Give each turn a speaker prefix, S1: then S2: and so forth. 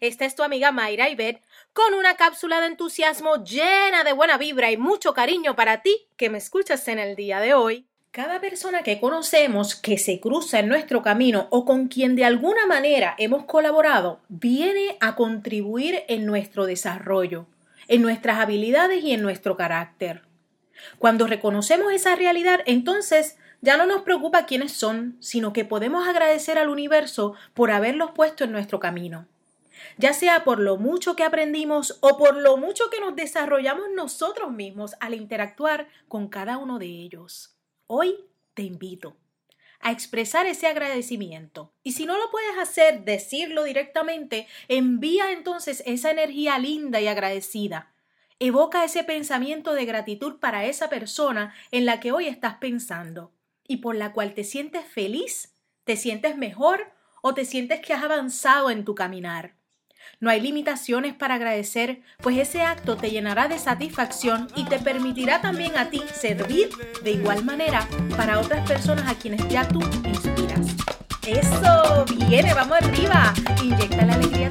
S1: es tu amiga Mayra Ibet con una cápsula de entusiasmo llena de buena vibra y mucho cariño para ti que me escuchas en el día de hoy. Cada persona que conocemos que se cruza en nuestro camino o con quien de alguna manera hemos colaborado viene a contribuir en nuestro desarrollo, en nuestras habilidades y en nuestro carácter. Cuando reconocemos esa realidad, entonces ya no nos preocupa quiénes son, sino que podemos agradecer al universo por haberlos puesto en nuestro camino. Ya sea por lo mucho que aprendimos o por lo mucho que nos desarrollamos nosotros mismos al interactuar con cada uno de ellos. Hoy te invito a expresar ese agradecimiento. Y si no lo puedes hacer, decirlo directamente, envía entonces esa energía linda y agradecida. Evoca ese pensamiento de gratitud para esa persona en la que hoy estás pensando y por la cual te sientes feliz, te sientes mejor o te sientes que has avanzado en tu caminar. No hay limitaciones para agradecer, pues ese acto te llenará de satisfacción y te permitirá también a ti servir de igual manera para otras personas a quienes ya tú inspiras. Eso, viene, vamos arriba. Inyecta la alegría